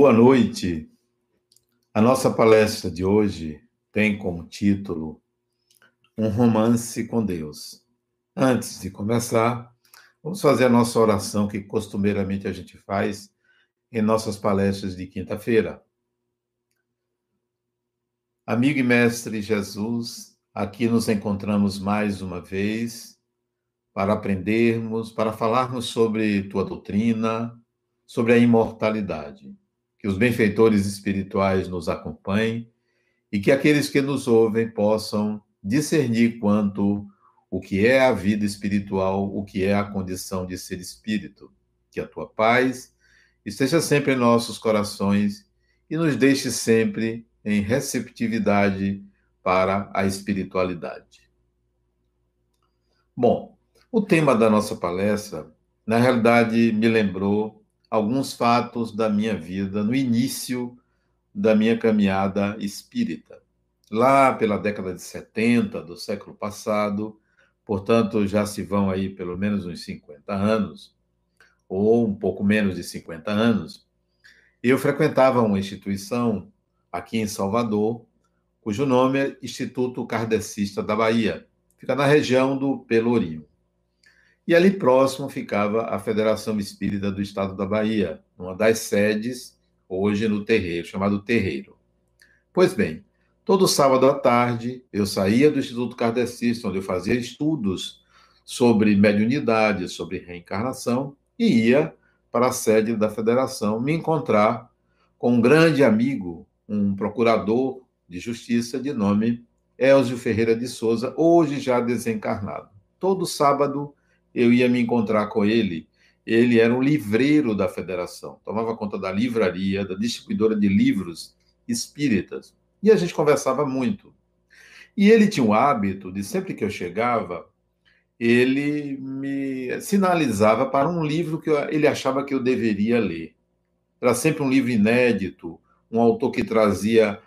Boa noite. A nossa palestra de hoje tem como título Um Romance com Deus. Antes de começar, vamos fazer a nossa oração que costumeiramente a gente faz em nossas palestras de quinta-feira. Amigo e mestre Jesus, aqui nos encontramos mais uma vez para aprendermos, para falarmos sobre tua doutrina, sobre a imortalidade que os benfeitores espirituais nos acompanhem e que aqueles que nos ouvem possam discernir quanto o que é a vida espiritual, o que é a condição de ser espírito. Que a tua paz esteja sempre em nossos corações e nos deixe sempre em receptividade para a espiritualidade. Bom, o tema da nossa palestra, na realidade, me lembrou alguns fatos da minha vida no início da minha caminhada espírita. Lá pela década de 70 do século passado, portanto, já se vão aí pelo menos uns 50 anos, ou um pouco menos de 50 anos, eu frequentava uma instituição aqui em Salvador, cujo nome é Instituto Kardecista da Bahia, fica na região do Pelourinho. E ali próximo ficava a Federação Espírita do Estado da Bahia, uma das sedes, hoje no terreiro, chamado Terreiro. Pois bem, todo sábado à tarde eu saía do Instituto Kardecista, onde eu fazia estudos sobre mediunidade, sobre reencarnação, e ia para a sede da federação me encontrar com um grande amigo, um procurador de justiça de nome Elzio Ferreira de Souza, hoje já desencarnado. Todo sábado eu ia me encontrar com ele. Ele era um livreiro da federação, tomava conta da livraria, da distribuidora de livros espíritas. E a gente conversava muito. E ele tinha o hábito de, sempre que eu chegava, ele me sinalizava para um livro que ele achava que eu deveria ler. Era sempre um livro inédito, um autor que trazia.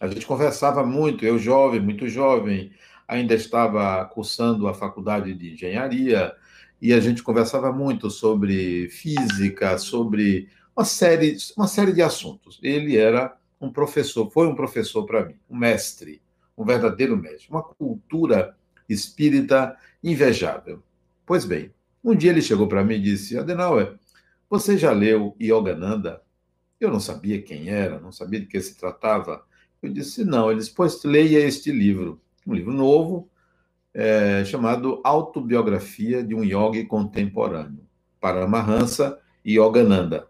A gente conversava muito, eu jovem, muito jovem, ainda estava cursando a faculdade de engenharia e a gente conversava muito sobre física, sobre uma série, uma série de assuntos. Ele era um professor, foi um professor para mim, um mestre, um verdadeiro mestre, uma cultura espírita invejável. Pois bem, um dia ele chegou para mim e disse: Adenauer, você já leu Yogananda? Eu não sabia quem era, não sabia de que se tratava. Eu disse: não. Ele disse: pois leia este livro um livro novo é, chamado Autobiografia de um Yogi Contemporâneo, Paramahansa Yogananda.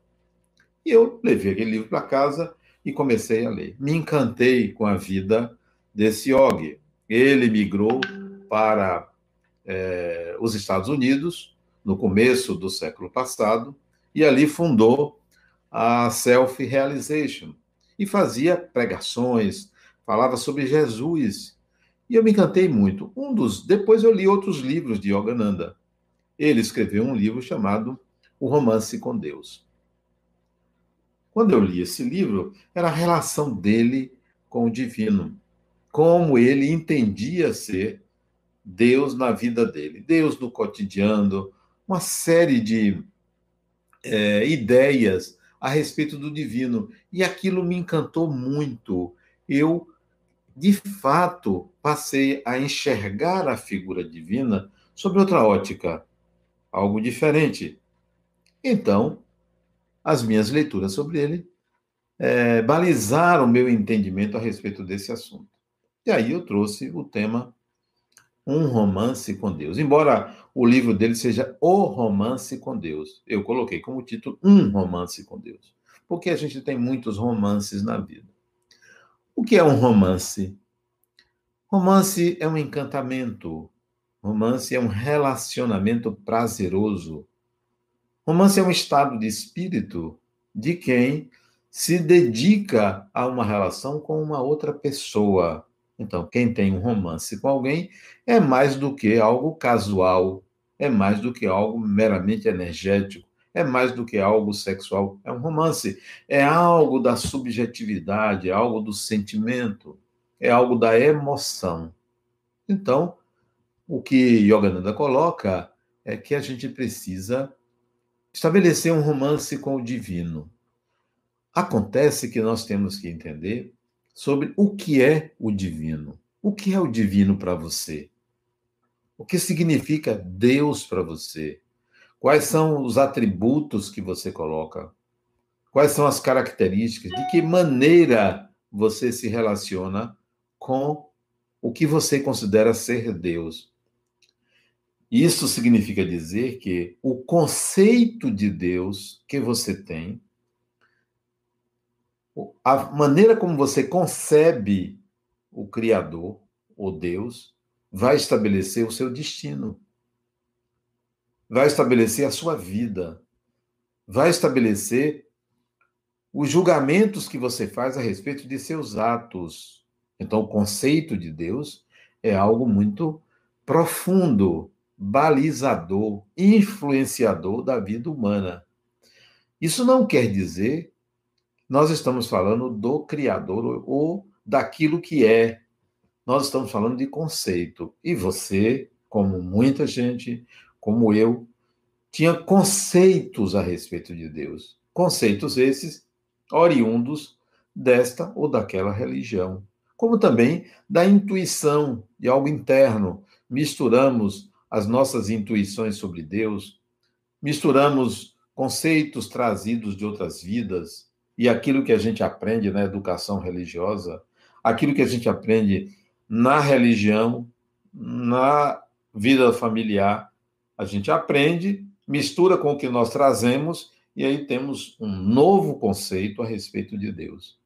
E eu levei aquele livro para casa e comecei a ler. Me encantei com a vida desse yogi. Ele migrou para é, os Estados Unidos no começo do século passado e ali fundou a Self Realization e fazia pregações, falava sobre Jesus e eu me encantei muito. Um dos, depois eu li outros livros de Yogananda. Ele escreveu um livro chamado O Romance com Deus. Quando eu li esse livro, era a relação dele com o divino, como ele entendia ser Deus na vida dele, Deus no cotidiano, uma série de é, ideias a respeito do divino. E aquilo me encantou muito. Eu de fato, passei a enxergar a figura divina sob outra ótica, algo diferente. Então, as minhas leituras sobre ele é, balizaram meu entendimento a respeito desse assunto. E aí eu trouxe o tema Um Romance com Deus. Embora o livro dele seja O Romance com Deus, eu coloquei como título Um Romance com Deus, porque a gente tem muitos romances na vida. O que é um romance? Romance é um encantamento. Romance é um relacionamento prazeroso. Romance é um estado de espírito de quem se dedica a uma relação com uma outra pessoa. Então, quem tem um romance com alguém é mais do que algo casual, é mais do que algo meramente energético é mais do que algo sexual, é um romance, é algo da subjetividade, é algo do sentimento, é algo da emoção. Então, o que Yogananda coloca é que a gente precisa estabelecer um romance com o divino. Acontece que nós temos que entender sobre o que é o divino. O que é o divino para você? O que significa Deus para você? Quais são os atributos que você coloca? Quais são as características? De que maneira você se relaciona com o que você considera ser Deus? Isso significa dizer que o conceito de Deus que você tem, a maneira como você concebe o Criador, o Deus, vai estabelecer o seu destino, vai estabelecer a sua vida, vai estabelecer os julgamentos que você faz a respeito de seus atos. Então, o conceito de Deus é algo muito profundo, balizador, influenciador da vida humana. Isso não quer dizer nós estamos falando do Criador ou daquilo que é. Nós estamos falando de conceito. E você, como muita gente, como eu, tinha conceitos a respeito de Deus. Conceitos esses oriundos desta ou daquela religião. Como também da intuição, de algo interno. Misturamos as nossas intuições sobre Deus, misturamos conceitos trazidos de outras vidas e aquilo que a gente aprende na educação religiosa, aquilo que a gente aprende na religião, na vida familiar, a gente aprende, mistura com o que nós trazemos e aí temos um novo conceito a respeito de Deus.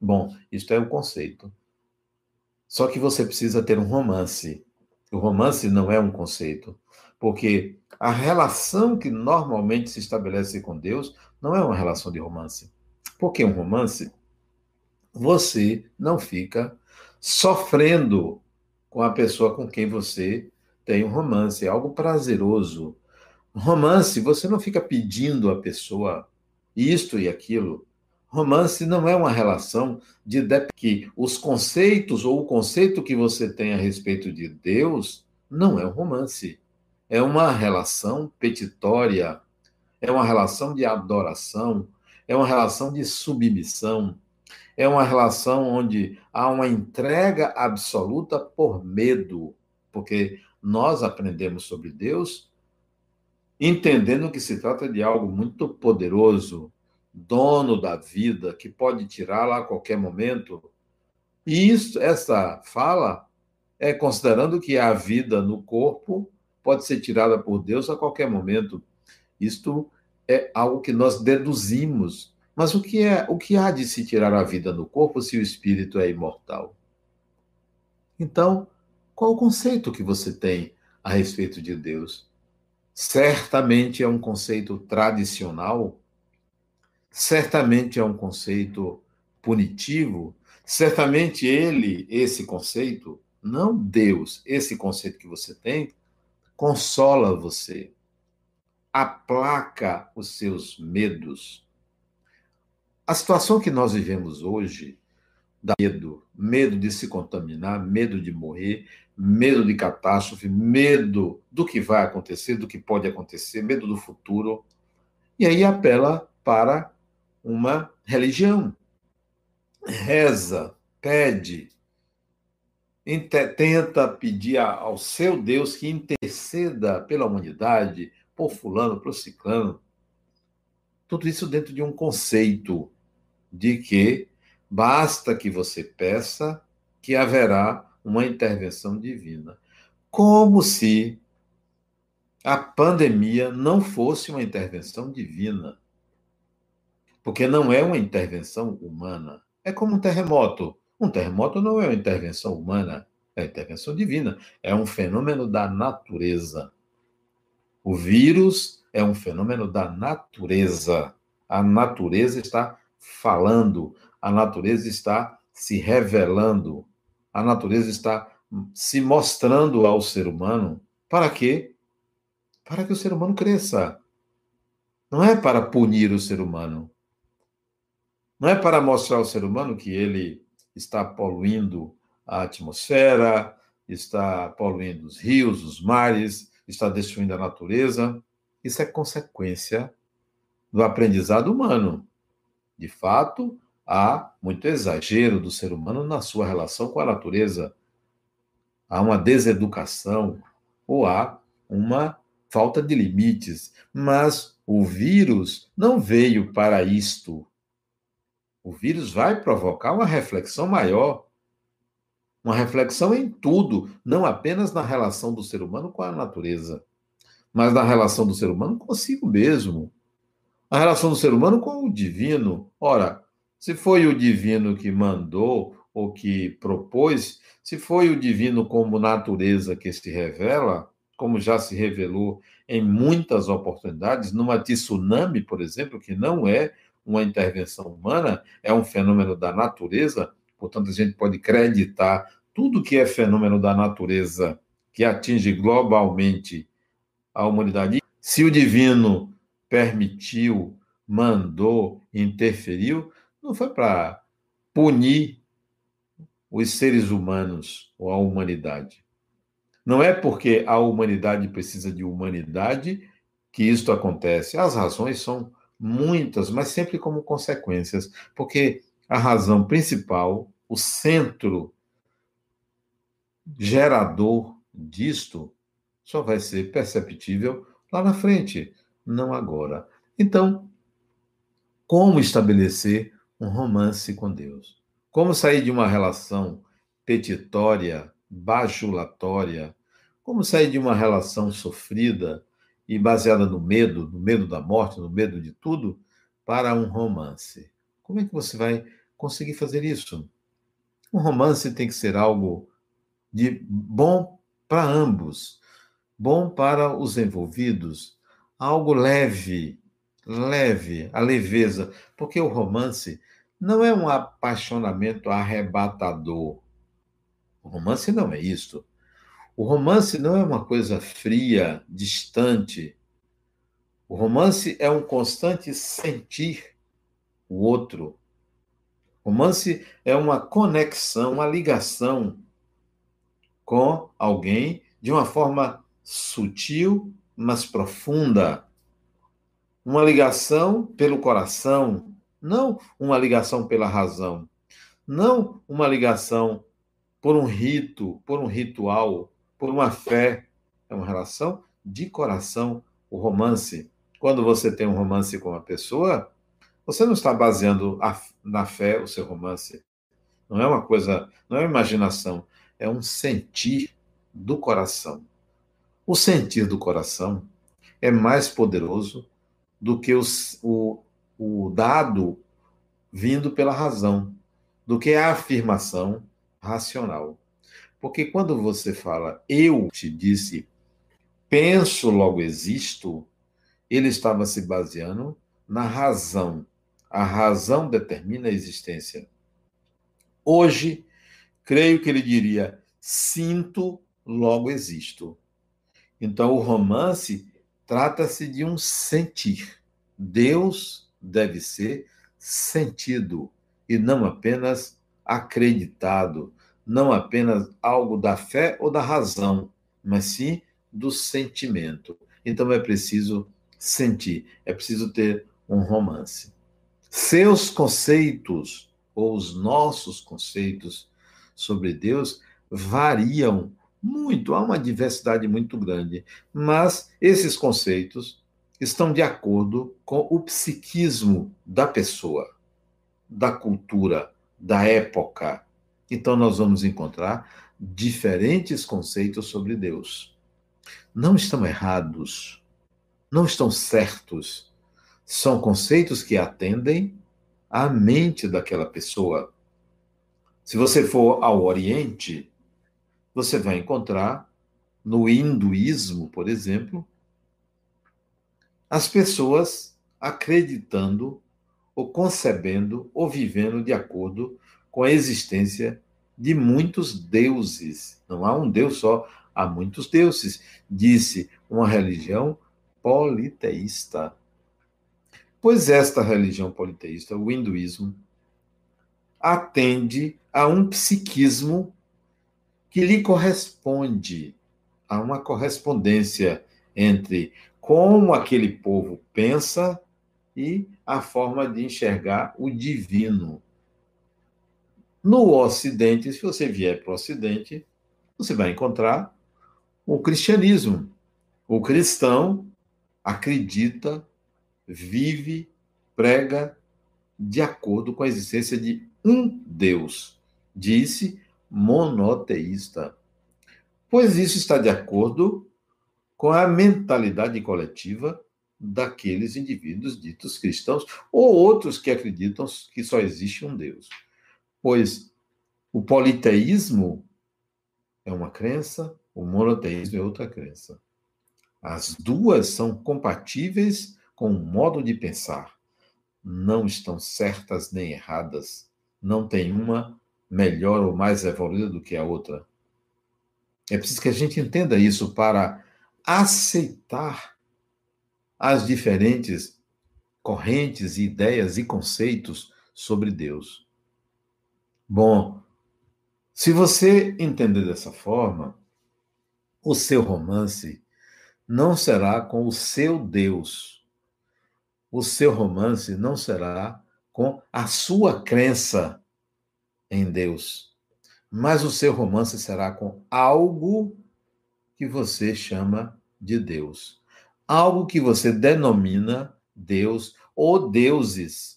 Bom, isto é o conceito. Só que você precisa ter um romance o romance não é um conceito, porque a relação que normalmente se estabelece com Deus não é uma relação de romance. Porque um romance, você não fica sofrendo com a pessoa com quem você tem um romance, é algo prazeroso. Romance, você não fica pedindo à pessoa isto e aquilo. Romance não é uma relação de que os conceitos ou o conceito que você tem a respeito de Deus não é um romance. É uma relação petitória, é uma relação de adoração, é uma relação de submissão, é uma relação onde há uma entrega absoluta por medo, porque nós aprendemos sobre Deus entendendo que se trata de algo muito poderoso, dono da vida, que pode tirá-la a qualquer momento. E isso, essa fala é considerando que a vida no corpo pode ser tirada por Deus a qualquer momento. Isto é algo que nós deduzimos. Mas o que é, o que há de se tirar a vida no corpo se o espírito é imortal? Então, qual o conceito que você tem a respeito de Deus? Certamente é um conceito tradicional certamente é um conceito punitivo, certamente ele, esse conceito, não Deus, esse conceito que você tem, consola você, aplaca os seus medos. A situação que nós vivemos hoje dá medo, medo de se contaminar, medo de morrer, medo de catástrofe, medo do que vai acontecer, do que pode acontecer, medo do futuro. E aí apela para uma religião. Reza, pede, tenta pedir ao seu Deus que interceda pela humanidade, por fulano, por ciclano. Tudo isso dentro de um conceito de que basta que você peça que haverá uma intervenção divina. Como se a pandemia não fosse uma intervenção divina. Porque não é uma intervenção humana. É como um terremoto. Um terremoto não é uma intervenção humana, é uma intervenção divina. É um fenômeno da natureza. O vírus é um fenômeno da natureza. A natureza está falando, a natureza está se revelando, a natureza está se mostrando ao ser humano. Para quê? Para que o ser humano cresça. Não é para punir o ser humano, não é para mostrar ao ser humano que ele está poluindo a atmosfera, está poluindo os rios, os mares, está destruindo a natureza. Isso é consequência do aprendizado humano. De fato, há muito exagero do ser humano na sua relação com a natureza. Há uma deseducação ou há uma falta de limites. Mas o vírus não veio para isto. O vírus vai provocar uma reflexão maior. Uma reflexão em tudo, não apenas na relação do ser humano com a natureza, mas na relação do ser humano consigo mesmo. A relação do ser humano com o divino. Ora, se foi o divino que mandou ou que propôs, se foi o divino como natureza que se revela, como já se revelou em muitas oportunidades, numa tsunami, por exemplo, que não é uma intervenção humana, é um fenômeno da natureza, portanto, a gente pode acreditar tudo que é fenômeno da natureza que atinge globalmente a humanidade. Se o divino permitiu, mandou, interferiu, não foi para punir os seres humanos ou a humanidade. Não é porque a humanidade precisa de humanidade que isto acontece. As razões são muitas, mas sempre como consequências, porque a razão principal, o centro gerador disto, só vai ser perceptível lá na frente, não agora. Então, como estabelecer um romance com Deus? Como sair de uma relação petitória, bajulatória, como sair de uma relação sofrida e baseada no medo, no medo da morte, no medo de tudo, para um romance? Como é que você vai conseguir fazer isso? Um romance tem que ser algo de bom para ambos, bom para os envolvidos, algo leve, leve, a leveza, porque o romance não é um apaixonamento arrebatador. O romance não é isto. O romance não é uma coisa fria, distante. O romance é um constante sentir o outro. O romance é uma conexão, uma ligação com alguém de uma forma sutil, mas profunda. Uma ligação pelo coração, não uma ligação pela razão. Não uma ligação por um rito, por um ritual, por uma fé. É uma relação de coração, o romance. Quando você tem um romance com uma pessoa, você não está baseando a, na fé o seu romance. Não é uma coisa, não é uma imaginação, é um sentir do coração. O sentir do coração é mais poderoso do que os, o, o dado vindo pela razão, do que a afirmação racional. Porque quando você fala eu te disse, penso, logo existo, ele estava se baseando na razão. A razão determina a existência. Hoje, creio que ele diria: sinto, logo existo. Então, o romance trata-se de um sentir. Deus deve ser sentido e não apenas acreditado, não apenas algo da fé ou da razão, mas sim do sentimento. Então é preciso sentir, é preciso ter um romance. Seus conceitos ou os nossos conceitos sobre Deus variam muito, há uma diversidade muito grande, mas esses conceitos estão de acordo com o psiquismo da pessoa, da cultura, da época. Então, nós vamos encontrar diferentes conceitos sobre Deus. Não estão errados, não estão certos. São conceitos que atendem à mente daquela pessoa. Se você for ao Oriente, você vai encontrar no hinduísmo, por exemplo, as pessoas acreditando ou concebendo ou vivendo de acordo com a existência de muitos deuses. Não há um Deus só, há muitos deuses. Disse uma religião politeísta. Pois esta religião politeísta, o hinduísmo, atende a um psiquismo que lhe corresponde, a uma correspondência entre como aquele povo pensa e a forma de enxergar o divino. No Ocidente, se você vier para o Ocidente, você vai encontrar o cristianismo. O cristão acredita, vive, prega de acordo com a existência de um Deus. Disse monoteísta. Pois isso está de acordo com a mentalidade coletiva daqueles indivíduos ditos cristãos ou outros que acreditam que só existe um Deus pois o politeísmo é uma crença, o monoteísmo é outra crença. As duas são compatíveis com o modo de pensar. Não estão certas nem erradas. Não tem uma melhor ou mais evoluída do que a outra. É preciso que a gente entenda isso para aceitar as diferentes correntes, ideias e conceitos sobre Deus. Bom, se você entender dessa forma, o seu romance não será com o seu Deus. O seu romance não será com a sua crença em Deus. Mas o seu romance será com algo que você chama de Deus. Algo que você denomina Deus ou deuses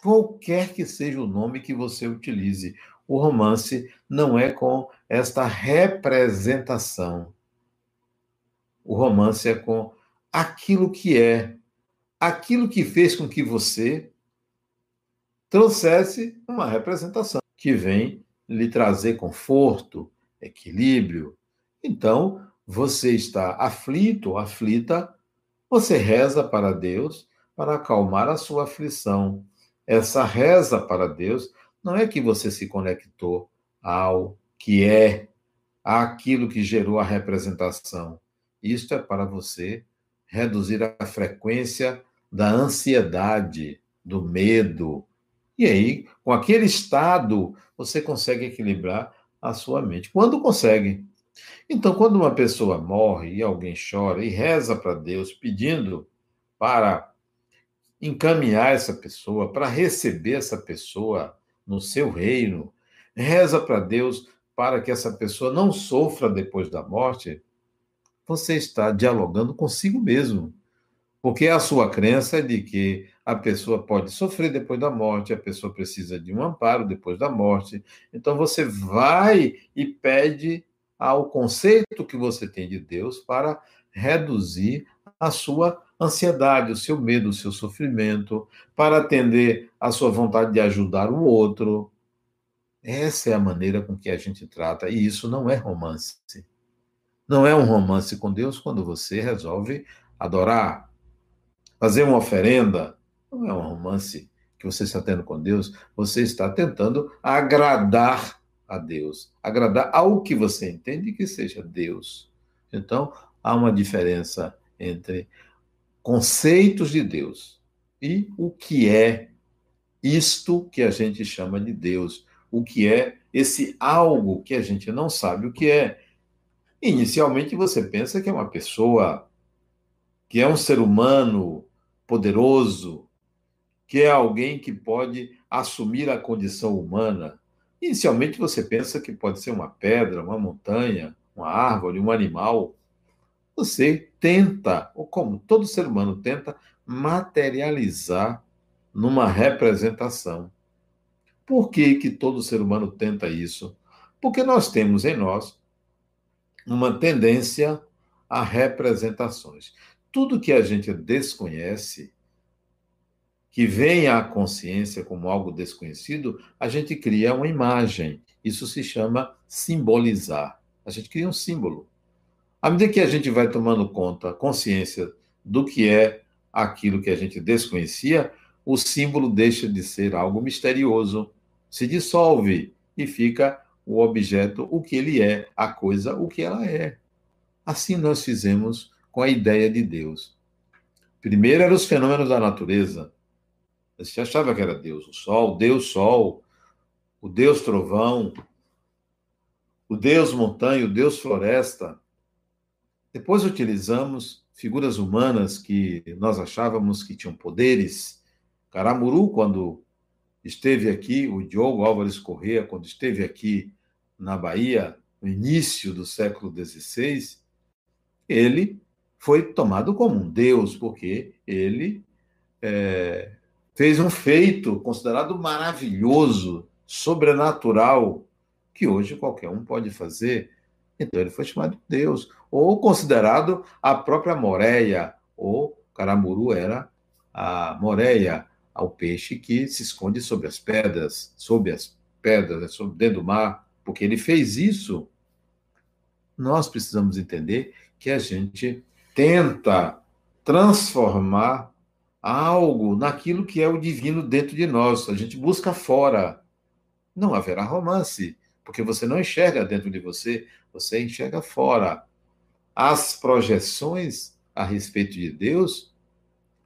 qualquer que seja o nome que você utilize. O romance não é com esta representação. O romance é com aquilo que é, aquilo que fez com que você trouxesse uma representação que vem lhe trazer conforto, equilíbrio. Então, você está aflito, aflita, você reza para Deus para acalmar a sua aflição essa reza para Deus não é que você se conectou ao que é, aquilo que gerou a representação. Isto é para você reduzir a frequência da ansiedade, do medo. E aí, com aquele estado, você consegue equilibrar a sua mente. Quando consegue. Então, quando uma pessoa morre e alguém chora e reza para Deus pedindo para encaminhar essa pessoa, para receber essa pessoa no seu reino. Reza para Deus para que essa pessoa não sofra depois da morte. Você está dialogando consigo mesmo. Porque a sua crença é de que a pessoa pode sofrer depois da morte, a pessoa precisa de um amparo depois da morte. Então você vai e pede ao conceito que você tem de Deus para reduzir a sua ansiedade, o seu medo, o seu sofrimento, para atender a sua vontade de ajudar o outro. Essa é a maneira com que a gente trata, e isso não é romance. Não é um romance com Deus quando você resolve adorar, fazer uma oferenda. Não é um romance que você está tendo com Deus, você está tentando agradar a Deus, agradar ao que você entende que seja Deus. Então, há uma diferença entre conceitos de Deus e o que é isto que a gente chama de Deus, o que é esse algo que a gente não sabe o que é. Inicialmente você pensa que é uma pessoa, que é um ser humano poderoso, que é alguém que pode assumir a condição humana. Inicialmente você pensa que pode ser uma pedra, uma montanha, uma árvore, um animal você tenta, ou como todo ser humano tenta, materializar numa representação. Por que, que todo ser humano tenta isso? Porque nós temos em nós uma tendência a representações. Tudo que a gente desconhece, que vem à consciência como algo desconhecido, a gente cria uma imagem. Isso se chama simbolizar. A gente cria um símbolo. À medida que a gente vai tomando conta, consciência do que é aquilo que a gente desconhecia, o símbolo deixa de ser algo misterioso, se dissolve e fica o objeto o que ele é, a coisa o que ela é. Assim nós fizemos com a ideia de Deus. Primeiro eram os fenômenos da natureza. Você achava que era Deus, o sol, Deus sol, o Deus trovão, o Deus montanha, o Deus floresta. Depois utilizamos figuras humanas que nós achávamos que tinham poderes. Caramuru, quando esteve aqui, o Diogo Álvares Corrêa, quando esteve aqui na Bahia, no início do século XVI, ele foi tomado como um deus, porque ele é, fez um feito considerado maravilhoso, sobrenatural, que hoje qualquer um pode fazer. Então ele foi chamado de Deus, ou considerado a própria moreia, ou caramuru era a moreia, ao peixe que se esconde sob as pedras, sob as pedras, né, sob dentro do mar, porque ele fez isso. Nós precisamos entender que a gente tenta transformar algo naquilo que é o divino dentro de nós. A gente busca fora. Não haverá romance, porque você não enxerga dentro de você, você enxerga fora. As projeções a respeito de Deus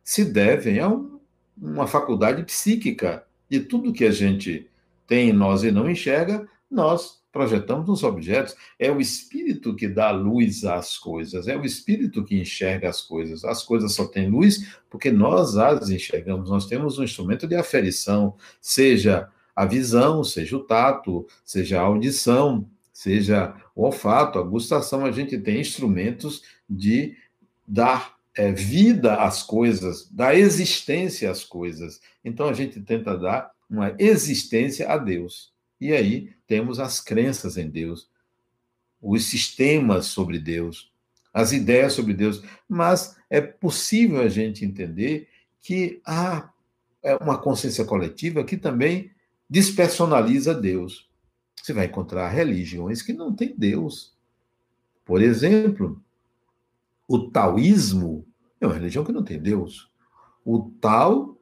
se devem a um, uma faculdade psíquica de tudo que a gente tem em nós e não enxerga, nós projetamos nos objetos. É o espírito que dá luz às coisas, é o espírito que enxerga as coisas. As coisas só têm luz porque nós as enxergamos. Nós temos um instrumento de aferição, seja a visão, seja o tato, seja a audição, seja o olfato, a gustação. A gente tem instrumentos de dar é, vida às coisas, dar existência às coisas. Então a gente tenta dar uma existência a Deus. E aí temos as crenças em Deus, os sistemas sobre Deus, as ideias sobre Deus. Mas é possível a gente entender que há é, uma consciência coletiva que também despersonaliza Deus. Você vai encontrar religiões que não têm Deus. Por exemplo, o taoísmo é uma religião que não tem Deus. O tal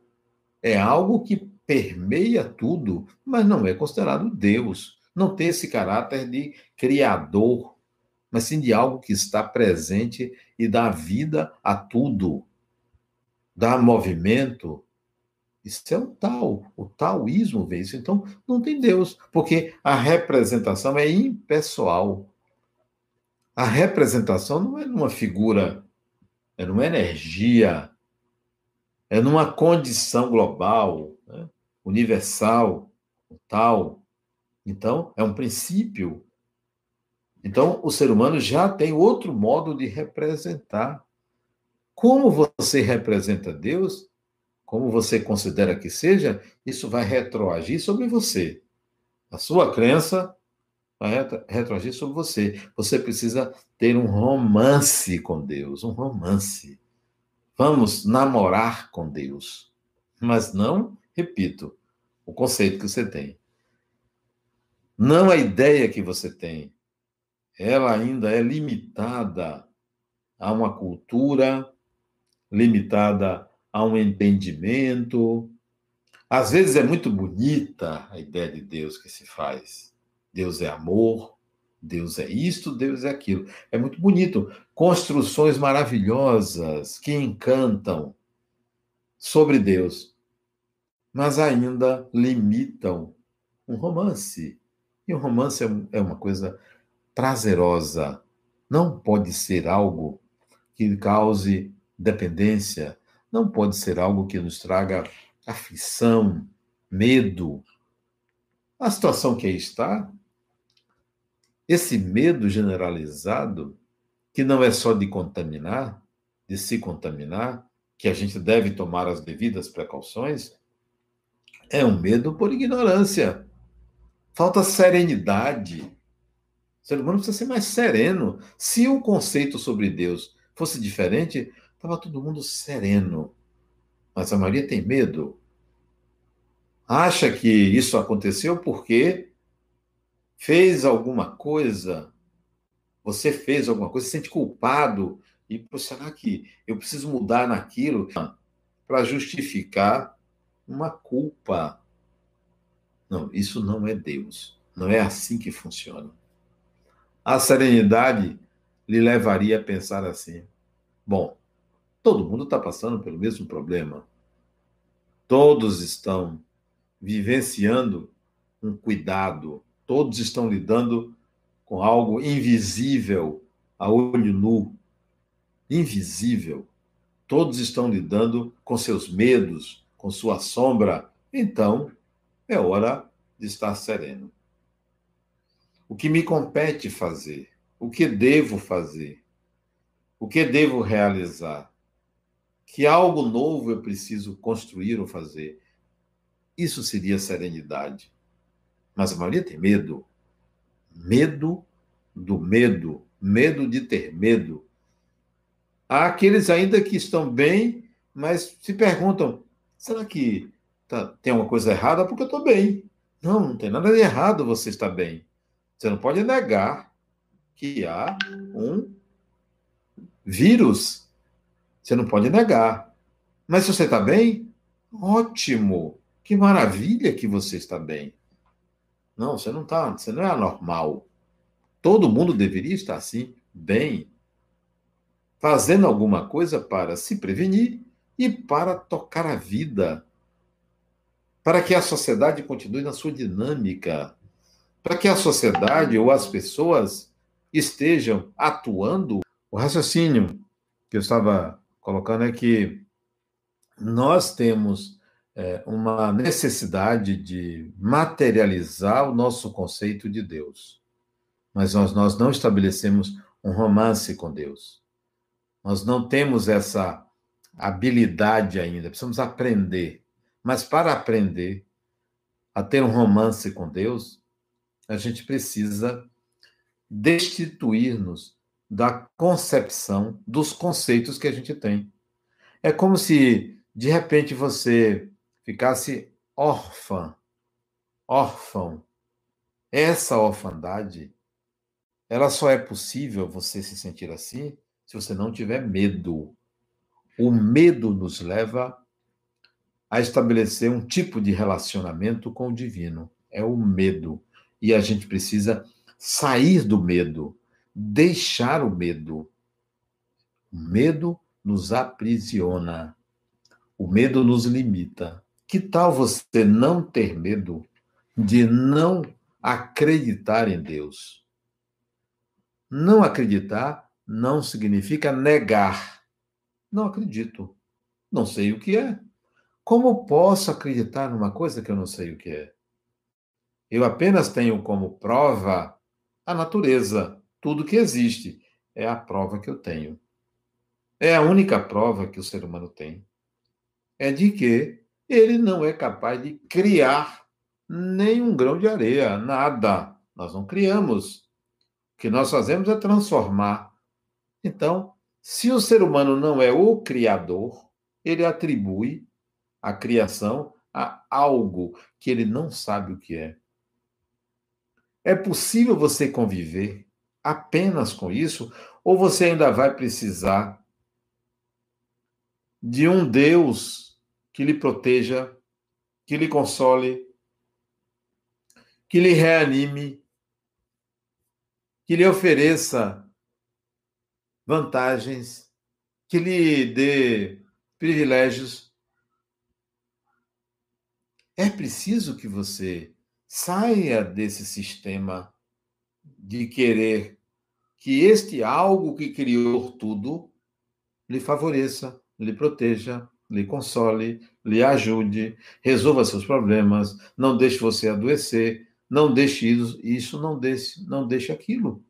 é algo que permeia tudo, mas não é considerado Deus. Não tem esse caráter de criador, mas sim de algo que está presente e dá vida a tudo, dá movimento. Isso é o tal, o taoísmo vê isso. Então, não tem Deus, porque a representação é impessoal. A representação não é numa figura, é numa energia, é numa condição global. Né? Universal, tal. Então, é um princípio. Então, o ser humano já tem outro modo de representar. Como você representa Deus, como você considera que seja, isso vai retroagir sobre você. A sua crença vai retroagir sobre você. Você precisa ter um romance com Deus, um romance. Vamos namorar com Deus, mas não Repito, o conceito que você tem. Não a ideia que você tem. Ela ainda é limitada a uma cultura, limitada a um entendimento. Às vezes é muito bonita a ideia de Deus que se faz. Deus é amor, Deus é isto, Deus é aquilo. É muito bonito. Construções maravilhosas que encantam sobre Deus mas ainda limitam um romance. E o um romance é, é uma coisa prazerosa. Não pode ser algo que cause dependência, não pode ser algo que nos traga aflição, medo. A situação que aí está, esse medo generalizado, que não é só de contaminar, de se contaminar, que a gente deve tomar as devidas precauções, é um medo por ignorância. Falta serenidade. O ser humano precisa ser mais sereno. Se o conceito sobre Deus fosse diferente, estava todo mundo sereno. Mas a maioria tem medo. Acha que isso aconteceu porque fez alguma coisa, você fez alguma coisa, se sente culpado. E será que eu preciso mudar naquilo para justificar uma culpa. Não, isso não é Deus. Não é assim que funciona. A serenidade lhe levaria a pensar assim: bom, todo mundo está passando pelo mesmo problema. Todos estão vivenciando um cuidado, todos estão lidando com algo invisível a olho nu. invisível. Todos estão lidando com seus medos, com sua sombra. Então, é hora de estar sereno. O que me compete fazer? O que devo fazer? O que devo realizar? Que algo novo eu preciso construir ou fazer? Isso seria serenidade. Mas a maioria tem medo. Medo do medo, medo de ter medo. Há aqueles ainda que estão bem, mas se perguntam: será que tá, tem alguma coisa errada? Porque eu estou bem. Não, não tem nada de errado você estar bem. Você não pode negar que há um vírus. Você não pode negar. Mas se você está bem, ótimo. Que maravilha que você está bem. Não, você não está, você não é anormal. Todo mundo deveria estar assim, bem, fazendo alguma coisa para se prevenir e para tocar a vida, para que a sociedade continue na sua dinâmica, para que a sociedade ou as pessoas estejam atuando. O raciocínio que eu estava colocando é que nós temos é, uma necessidade de materializar o nosso conceito de Deus mas nós, nós não estabelecemos um romance com Deus. Nós não temos essa habilidade ainda, precisamos aprender. Mas para aprender a ter um romance com Deus, a gente precisa destituir-nos da concepção dos conceitos que a gente tem. É como se, de repente, você ficasse órfã, órfão. Essa orfandade ela só é possível você se sentir assim se você não tiver medo. O medo nos leva a estabelecer um tipo de relacionamento com o divino. É o medo. E a gente precisa sair do medo, deixar o medo. O medo nos aprisiona. O medo nos limita. Que tal você não ter medo de não acreditar em Deus? Não acreditar não significa negar. Não acredito. Não sei o que é. Como posso acreditar numa coisa que eu não sei o que é? Eu apenas tenho como prova a natureza, tudo que existe. É a prova que eu tenho. É a única prova que o ser humano tem. É de que ele não é capaz de criar nenhum grão de areia, nada. Nós não criamos que nós fazemos é transformar. Então, se o ser humano não é o criador, ele atribui a criação a algo que ele não sabe o que é. É possível você conviver apenas com isso, ou você ainda vai precisar de um Deus que lhe proteja, que lhe console, que lhe reanime, que lhe ofereça vantagens, que lhe dê privilégios. É preciso que você saia desse sistema de querer que este algo que criou tudo lhe favoreça, lhe proteja, lhe console, lhe ajude, resolva seus problemas, não deixe você adoecer, não deixe isso, não deixe, não deixe aquilo.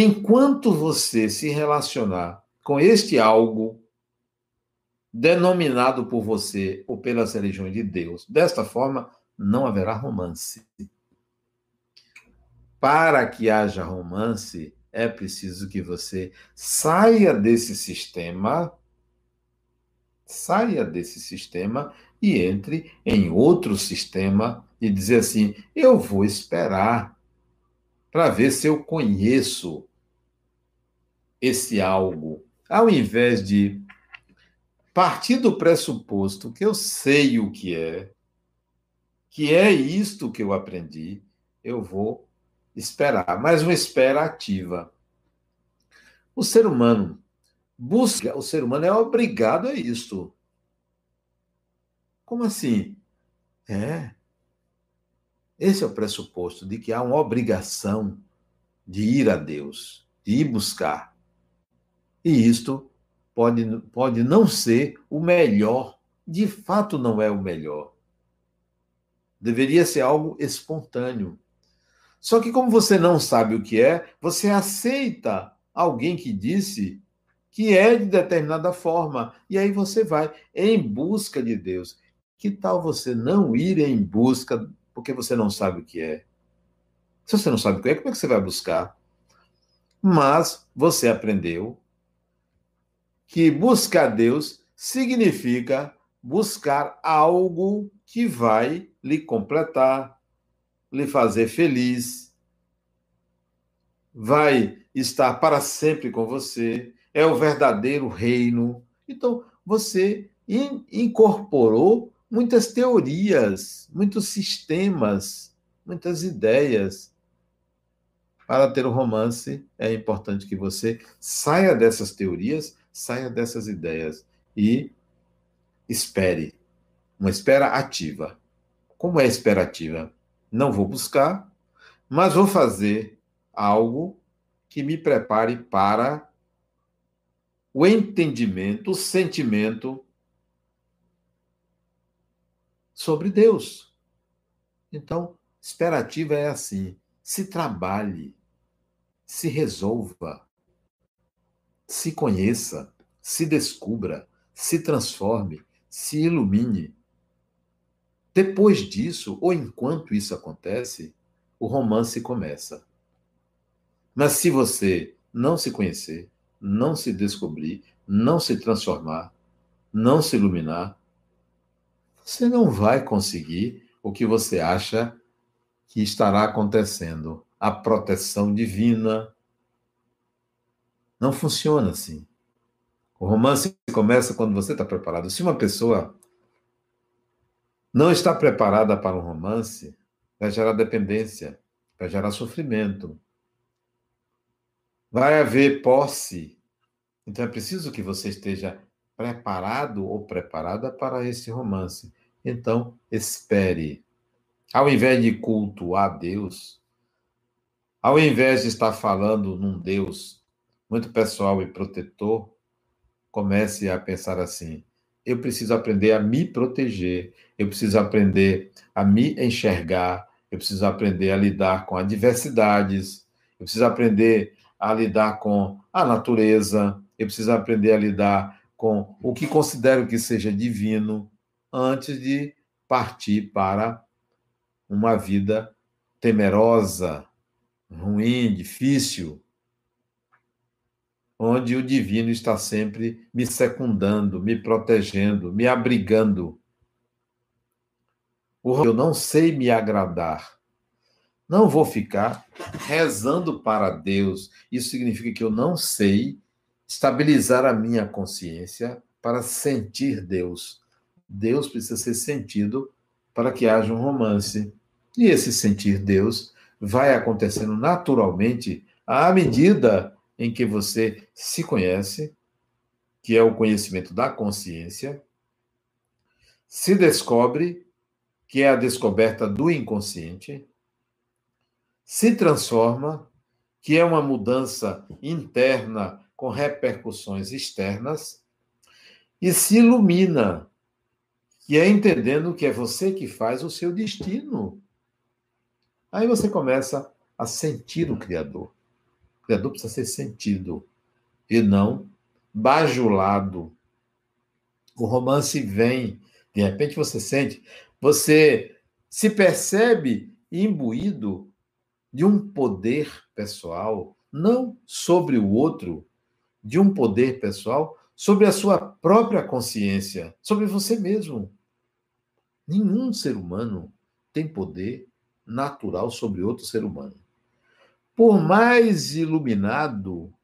Enquanto você se relacionar com este algo denominado por você ou pelas religiões de Deus, desta forma, não haverá romance. Para que haja romance, é preciso que você saia desse sistema, saia desse sistema e entre em outro sistema e dizer assim: eu vou esperar para ver se eu conheço esse algo, ao invés de partir do pressuposto que eu sei o que é, que é isto que eu aprendi, eu vou esperar, mas uma espera ativa. O ser humano busca, o ser humano é obrigado a isto. Como assim? É. Esse é o pressuposto de que há uma obrigação de ir a Deus, de ir buscar. E isto pode, pode não ser o melhor, de fato não é o melhor. Deveria ser algo espontâneo. Só que, como você não sabe o que é, você aceita alguém que disse que é de determinada forma. E aí você vai em busca de Deus. Que tal você não ir em busca porque você não sabe o que é? Se você não sabe o que é, como é que você vai buscar? Mas você aprendeu que buscar Deus significa buscar algo que vai lhe completar, lhe fazer feliz, vai estar para sempre com você, é o verdadeiro reino. Então, você incorporou muitas teorias, muitos sistemas, muitas ideias. Para ter um romance, é importante que você saia dessas teorias, saia dessas ideias e espere. Uma espera ativa. Como é espera ativa? Não vou buscar, mas vou fazer algo que me prepare para o entendimento, o sentimento sobre Deus. Então, esperativa é assim: se trabalhe, se resolva, se conheça, se descubra, se transforme, se ilumine. Depois disso, ou enquanto isso acontece, o romance começa. Mas se você não se conhecer, não se descobrir, não se transformar, não se iluminar, você não vai conseguir o que você acha que estará acontecendo. A proteção divina. Não funciona assim. O romance começa quando você está preparado. Se uma pessoa não está preparada para um romance, vai gerar dependência, vai gerar sofrimento, vai haver posse. Então é preciso que você esteja preparado ou preparada para esse romance. Então, espere. Ao invés de cultuar Deus, ao invés de estar falando num Deus muito pessoal e protetor, comece a pensar assim: eu preciso aprender a me proteger, eu preciso aprender a me enxergar, eu preciso aprender a lidar com adversidades, eu preciso aprender a lidar com a natureza, eu preciso aprender a lidar com o que considero que seja divino antes de partir para uma vida temerosa, ruim, difícil, onde o divino está sempre me secundando, me protegendo, me abrigando. Eu não sei me agradar. Não vou ficar rezando para Deus. Isso significa que eu não sei estabilizar a minha consciência para sentir Deus. Deus precisa ser sentido para que haja um romance. E esse sentir Deus vai acontecendo naturalmente à medida em que você se conhece, que é o conhecimento da consciência, se descobre, que é a descoberta do inconsciente, se transforma, que é uma mudança interna com repercussões externas, e se ilumina, que é entendendo que é você que faz o seu destino. Aí você começa a sentir o Criador. Criador precisa ser sentido e não bajulado. O romance vem, de repente você sente, você se percebe imbuído de um poder pessoal, não sobre o outro, de um poder pessoal sobre a sua própria consciência, sobre você mesmo. Nenhum ser humano tem poder natural sobre outro ser humano. Por mais iluminado,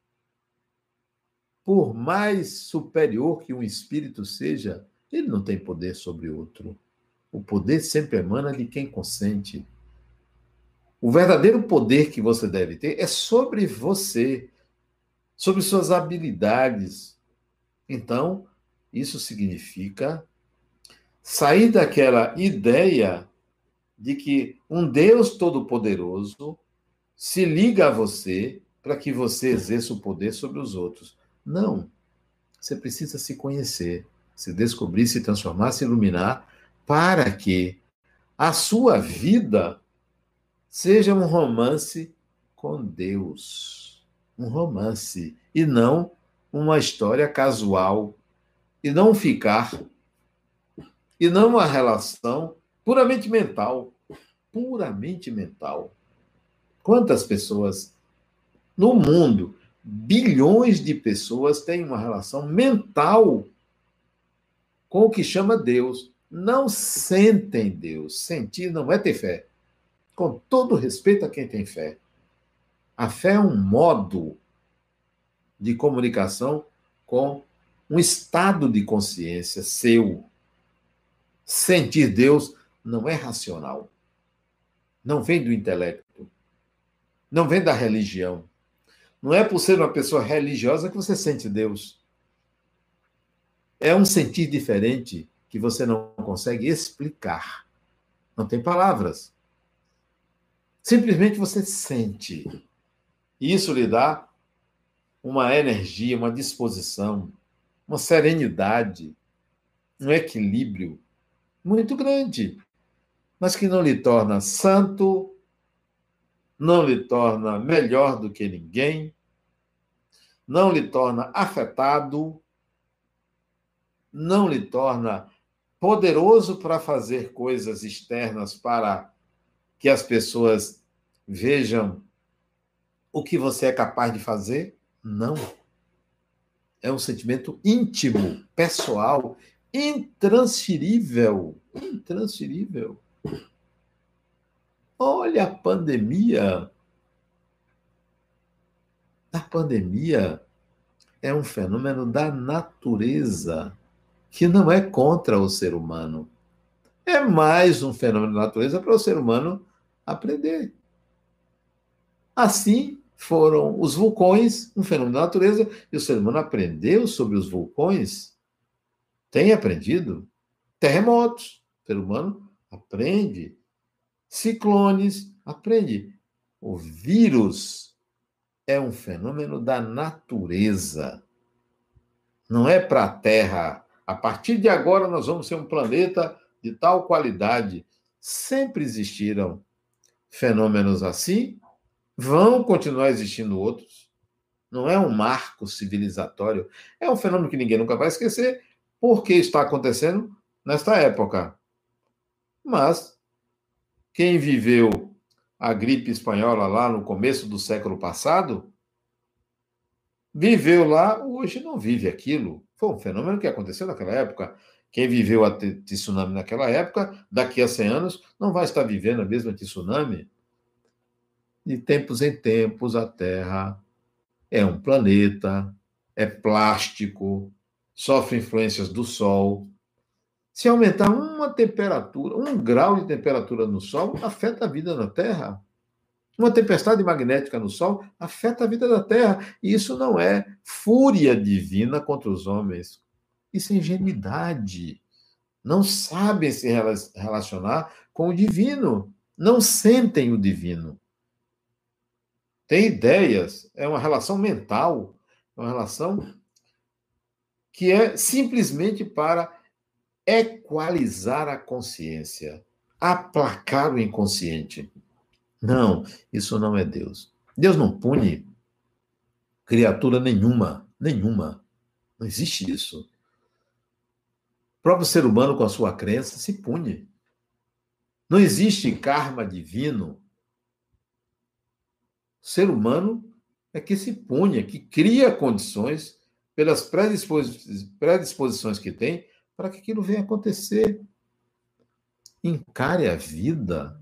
por mais superior que um espírito seja, ele não tem poder sobre outro. O poder sempre emana de quem consente, o verdadeiro poder que você deve ter é sobre você, sobre suas habilidades. Então, isso significa sair daquela ideia de que um Deus todo-poderoso se liga a você para que você exerça o poder sobre os outros. Não. Você precisa se conhecer, se descobrir, se transformar, se iluminar, para que a sua vida seja um romance com Deus. Um romance. E não uma história casual. E não ficar. E não uma relação puramente mental. Puramente mental. Quantas pessoas no mundo, bilhões de pessoas têm uma relação mental com o que chama Deus. Não sentem Deus. Sentir não é ter fé. Com todo respeito a quem tem fé. A fé é um modo de comunicação com um estado de consciência seu. Sentir Deus não é racional. Não vem do intelecto. Não vem da religião. Não é por ser uma pessoa religiosa que você sente Deus. É um sentir diferente que você não consegue explicar. Não tem palavras. Simplesmente você sente. E isso lhe dá uma energia, uma disposição, uma serenidade, um equilíbrio muito grande, mas que não lhe torna santo, não lhe torna melhor do que ninguém, não lhe torna afetado, não lhe torna poderoso para fazer coisas externas para que as pessoas vejam o que você é capaz de fazer? Não. É um sentimento íntimo, pessoal, intransferível. Intransferível. Olha a pandemia. A pandemia é um fenômeno da natureza que não é contra o ser humano. É mais um fenômeno da natureza para o ser humano aprender. Assim, foram os vulcões, um fenômeno da natureza, e o ser humano aprendeu sobre os vulcões, tem aprendido. Terremotos, o ser humano aprende. Ciclones, aprende. O vírus é um fenômeno da natureza. Não é para a Terra. A partir de agora nós vamos ser um planeta de tal qualidade. Sempre existiram fenômenos assim Vão continuar existindo outros. Não é um marco civilizatório. É um fenômeno que ninguém nunca vai esquecer, porque está acontecendo nesta época. Mas quem viveu a gripe espanhola lá no começo do século passado, viveu lá, hoje não vive aquilo. Foi um fenômeno que aconteceu naquela época. Quem viveu a tsunami naquela época, daqui a 100 anos, não vai estar vivendo a mesma tsunami. De tempos em tempos, a Terra é um planeta, é plástico, sofre influências do Sol. Se aumentar uma temperatura, um grau de temperatura no Sol, afeta a vida na Terra. Uma tempestade magnética no Sol afeta a vida da Terra. E isso não é fúria divina contra os homens. Isso é ingenuidade. Não sabem se relacionar com o divino. Não sentem o divino tem ideias, é uma relação mental, é uma relação que é simplesmente para equalizar a consciência, aplacar o inconsciente. Não, isso não é Deus. Deus não pune criatura nenhuma, nenhuma. Não existe isso. O próprio ser humano, com a sua crença, se pune. Não existe karma divino o ser humano é que se punha, que cria condições pelas predisposições que tem para que aquilo venha acontecer. Encare a vida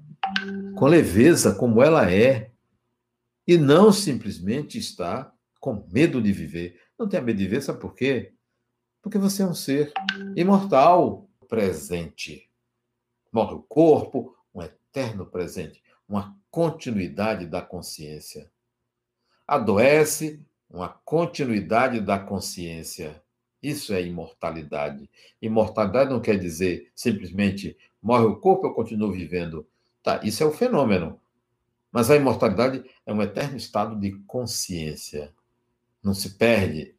com leveza como ela é e não simplesmente está com medo de viver. Não tenha medo de viver, sabe por quê? Porque você é um ser imortal, presente. Morre o corpo, um eterno presente uma continuidade da consciência. Adoece, uma continuidade da consciência. Isso é imortalidade. Imortalidade não quer dizer simplesmente morre o corpo, eu continuo vivendo. Tá, isso é o fenômeno. Mas a imortalidade é um eterno estado de consciência. Não se perde.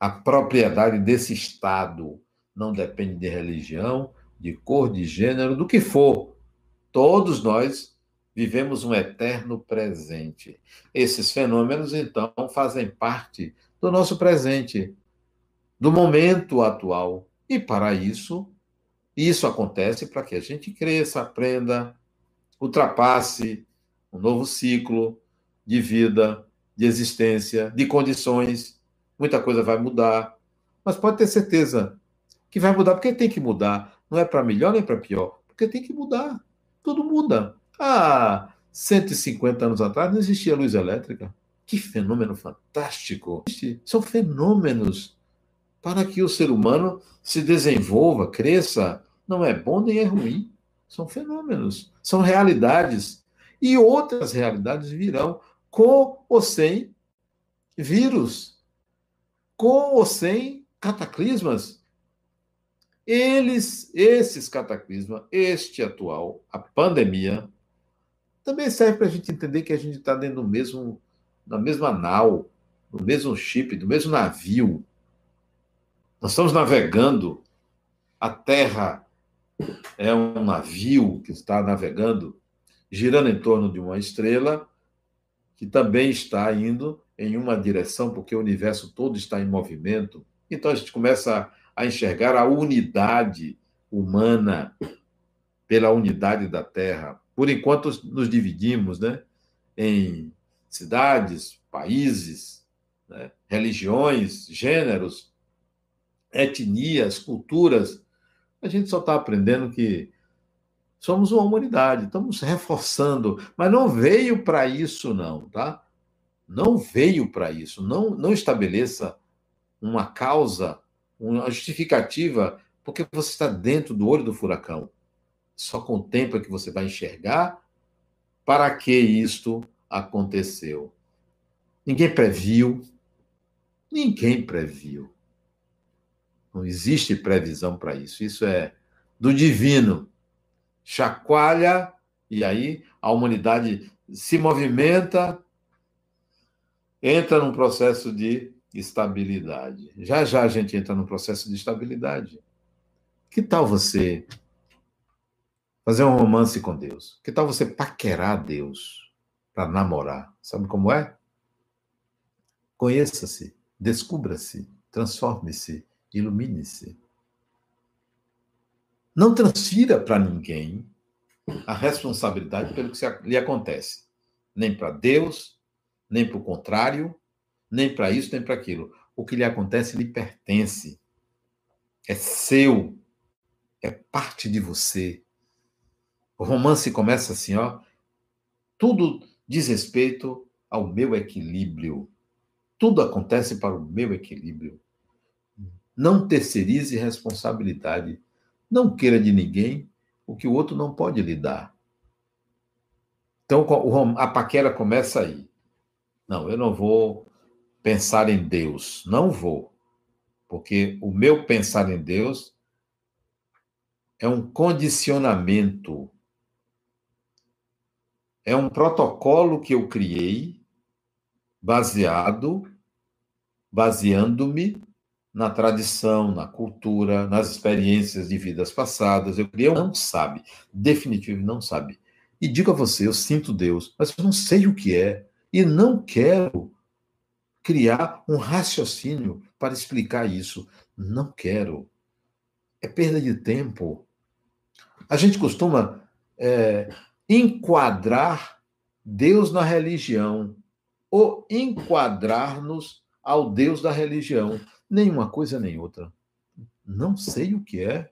A propriedade desse Estado não depende de religião, de cor, de gênero, do que for. Todos nós vivemos um eterno presente. Esses fenômenos, então, fazem parte do nosso presente, do momento atual. E para isso, isso acontece para que a gente cresça, aprenda, ultrapasse um novo ciclo de vida, de existência, de condições. Muita coisa vai mudar, mas pode ter certeza que vai mudar, porque tem que mudar. Não é para melhor nem para pior, porque tem que mudar. Tudo muda. Há 150 anos atrás não existia luz elétrica. Que fenômeno fantástico! São fenômenos para que o ser humano se desenvolva, cresça. Não é bom nem é ruim. São fenômenos, são realidades. E outras realidades virão com ou sem vírus, com ou sem cataclismas. Eles, esses cataclismas, este atual, a pandemia, também serve para a gente entender que a gente está dentro do mesmo, na mesma nau, no mesmo chip, do mesmo navio. Nós estamos navegando, a Terra é um navio que está navegando, girando em torno de uma estrela, que também está indo em uma direção, porque o universo todo está em movimento. Então a gente começa a enxergar a unidade humana pela unidade da Terra. Por enquanto, nos dividimos né, em cidades, países, né, religiões, gêneros, etnias, culturas. A gente só está aprendendo que somos uma humanidade, estamos reforçando, mas não veio para isso, não, tá? Não veio para isso. Não, não estabeleça uma causa, uma justificativa, porque você está dentro do olho do furacão só é que você vai enxergar para que isto aconteceu. Ninguém previu, ninguém previu. Não existe previsão para isso. Isso é do divino. Chacoalha e aí a humanidade se movimenta, entra num processo de estabilidade. Já já a gente entra num processo de estabilidade. Que tal você fazer um romance com Deus. Que tal você paquerar Deus para namorar? Sabe como é? Conheça-se, descubra-se, transforme-se, ilumine-se. Não transfira para ninguém a responsabilidade pelo que lhe acontece. Nem para Deus, nem para o contrário, nem para isso, nem para aquilo. O que lhe acontece lhe pertence. É seu. É parte de você. O romance começa assim, ó. Tudo diz respeito ao meu equilíbrio. Tudo acontece para o meu equilíbrio. Não terceirize responsabilidade. Não queira de ninguém o que o outro não pode lhe dar. Então a paquera começa aí. Não, eu não vou pensar em Deus. Não vou. Porque o meu pensar em Deus é um condicionamento é um protocolo que eu criei baseado, baseando-me na tradição, na cultura, nas experiências de vidas passadas. Eu criei, não sabe, definitivo não sabe. E digo a você, eu sinto Deus, mas eu não sei o que é e não quero criar um raciocínio para explicar isso. Não quero. É perda de tempo. A gente costuma é, enquadrar Deus na religião ou enquadrar-nos ao Deus da religião. Nenhuma coisa nem outra. Não sei o que é.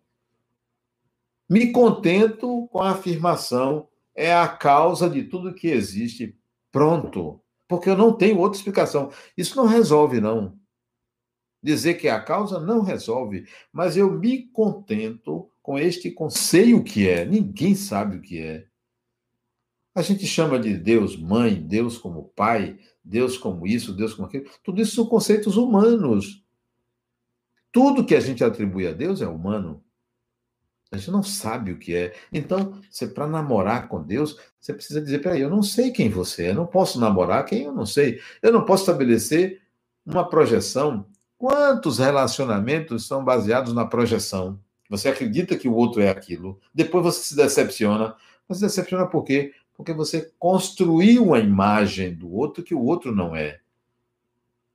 Me contento com a afirmação é a causa de tudo que existe. Pronto. Porque eu não tenho outra explicação. Isso não resolve, não. Dizer que é a causa não resolve. Mas eu me contento com este conceito que é. Ninguém sabe o que é. A gente chama de Deus mãe, Deus como pai, Deus como isso, Deus como aquilo. Tudo isso são conceitos humanos. Tudo que a gente atribui a Deus é humano. A gente não sabe o que é. Então, para namorar com Deus, você precisa dizer: peraí, eu não sei quem você é, eu não posso namorar quem eu não sei. Eu não posso estabelecer uma projeção Quantos relacionamentos são baseados na projeção? Você acredita que o outro é aquilo, depois você se decepciona. Você se decepciona por quê? Porque você construiu uma imagem do outro que o outro não é.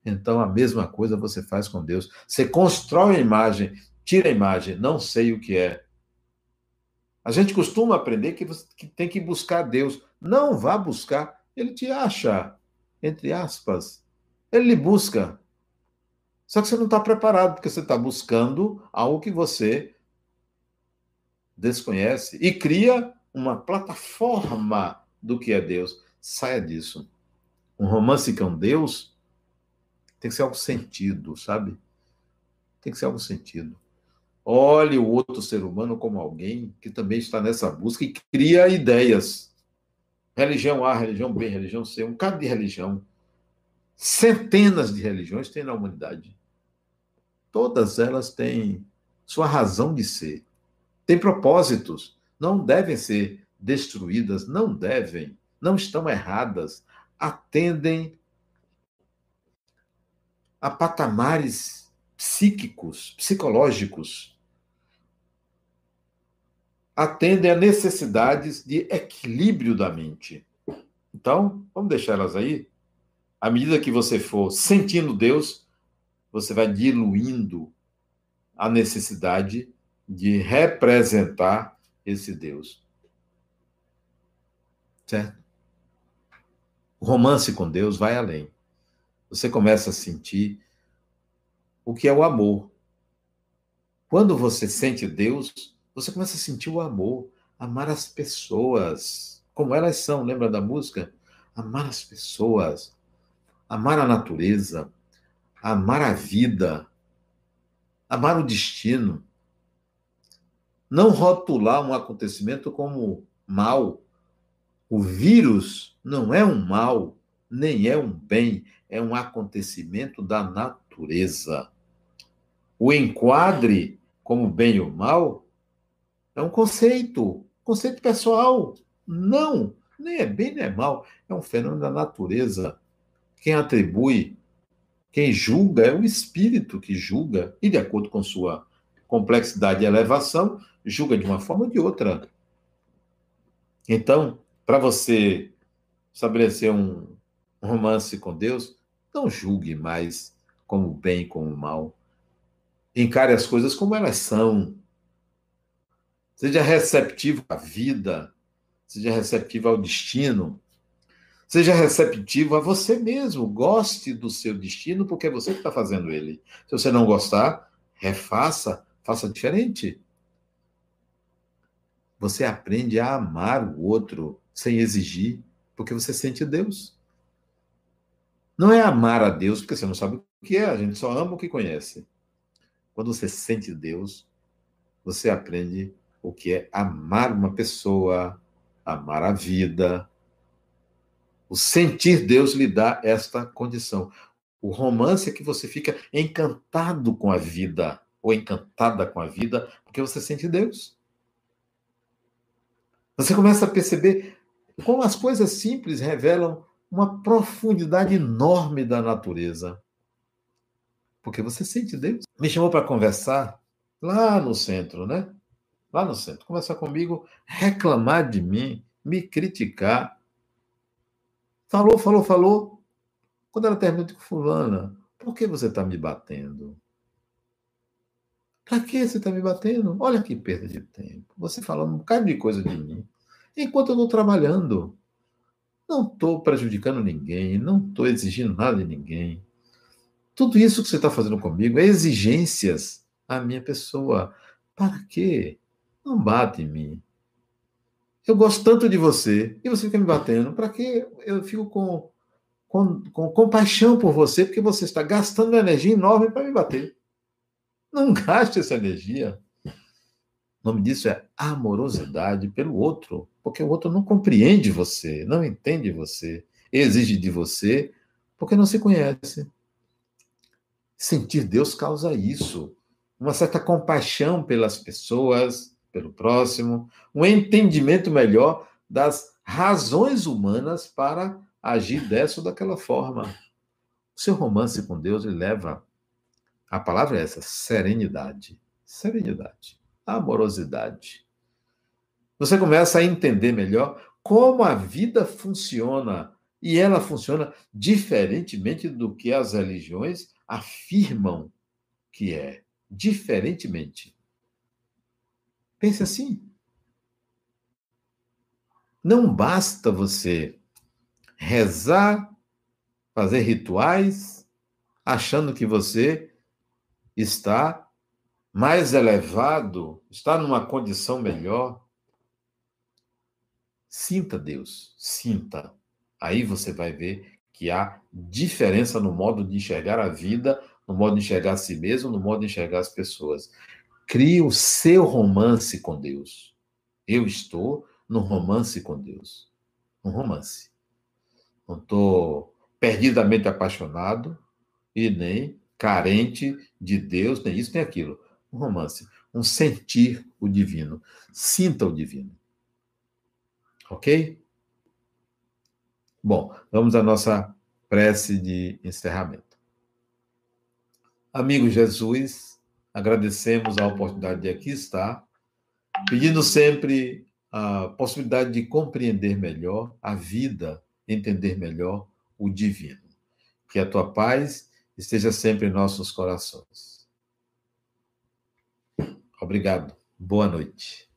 Então a mesma coisa você faz com Deus. Você constrói a imagem, tira a imagem, não sei o que é. A gente costuma aprender que, você, que tem que buscar Deus. Não vá buscar, ele te acha, entre aspas. Ele lhe busca. Só que você não está preparado, porque você está buscando algo que você desconhece e cria uma plataforma do que é Deus. Saia disso. Um romance com Deus tem que ser algo sentido, sabe? Tem que ser algo sentido. Olhe o outro ser humano como alguém que também está nessa busca e cria ideias. Religião A, religião B, religião C, um bocado de religião. Centenas de religiões tem na humanidade. Todas elas têm sua razão de ser têm propósitos, não devem ser destruídas, não devem, não estão erradas, atendem a patamares psíquicos, psicológicos, atendem a necessidades de equilíbrio da mente. Então, vamos deixar elas aí. À medida que você for sentindo Deus, você vai diluindo a necessidade de representar esse Deus. Certo? O romance com Deus vai além. Você começa a sentir o que é o amor. Quando você sente Deus, você começa a sentir o amor, amar as pessoas como elas são. Lembra da música? Amar as pessoas, amar a natureza, amar a vida, amar o destino não rotular um acontecimento como mal. O vírus não é um mal, nem é um bem, é um acontecimento da natureza. O enquadre como bem ou mal é um conceito, conceito pessoal. Não, nem é bem nem é mal, é um fenômeno da natureza. Quem atribui, quem julga é o espírito que julga, e de acordo com sua complexidade e elevação, julga de uma forma ou de outra. Então, para você estabelecer um romance com Deus, não julgue mais como o bem, como o mal. Encare as coisas como elas são. Seja receptivo à vida, seja receptivo ao destino, seja receptivo a você mesmo. Goste do seu destino, porque é você que está fazendo ele. Se você não gostar, refaça, faça diferente você aprende a amar o outro sem exigir, porque você sente Deus. Não é amar a Deus porque você não sabe o que é, a gente só ama o que conhece. Quando você sente Deus, você aprende o que é amar uma pessoa, amar a vida. O sentir Deus lhe dá esta condição. O romance é que você fica encantado com a vida, ou encantada com a vida, porque você sente Deus. Você começa a perceber como as coisas simples revelam uma profundidade enorme da natureza. Porque você sente Deus. Me chamou para conversar lá no centro, né? Lá no centro. Conversar comigo, reclamar de mim, me criticar. Falou, falou, falou. Quando ela terminou, eu digo, fulana, por que você está me batendo? Para que você está me batendo? Olha que perda de tempo. Você falando um bocado de coisa de mim. Enquanto eu estou trabalhando. Não estou prejudicando ninguém, não estou exigindo nada de ninguém. Tudo isso que você está fazendo comigo é exigências à minha pessoa. Para quê? Não bate em mim. Eu gosto tanto de você e você fica me batendo. Para quê? Eu fico com, com, com compaixão por você, porque você está gastando uma energia enorme para me bater. Não gaste essa energia. O nome disso é amorosidade pelo outro, porque o outro não compreende você, não entende você, exige de você, porque não se conhece. Sentir Deus causa isso, uma certa compaixão pelas pessoas, pelo próximo, um entendimento melhor das razões humanas para agir dessa ou daquela forma. O seu romance com Deus lhe leva A palavra é essa: serenidade. Serenidade. Amorosidade. Você começa a entender melhor como a vida funciona. E ela funciona diferentemente do que as religiões afirmam que é. Diferentemente. Pense assim. Não basta você rezar, fazer rituais, achando que você está mais elevado, está numa condição melhor. Sinta Deus, sinta. Aí você vai ver que há diferença no modo de enxergar a vida, no modo de enxergar a si mesmo, no modo de enxergar as pessoas. Crie o seu romance com Deus. Eu estou no romance com Deus. Um romance. Não estou perdidamente apaixonado e nem carente de Deus, nem isso, nem aquilo. Um romance. Um sentir o divino. Sinta o divino. Ok? Bom, vamos à nossa prece de encerramento. Amigo Jesus, agradecemos a oportunidade de aqui estar, pedindo sempre a possibilidade de compreender melhor a vida, entender melhor o divino. Que a tua paz esteja sempre em nossos corações. Obrigado. Boa noite.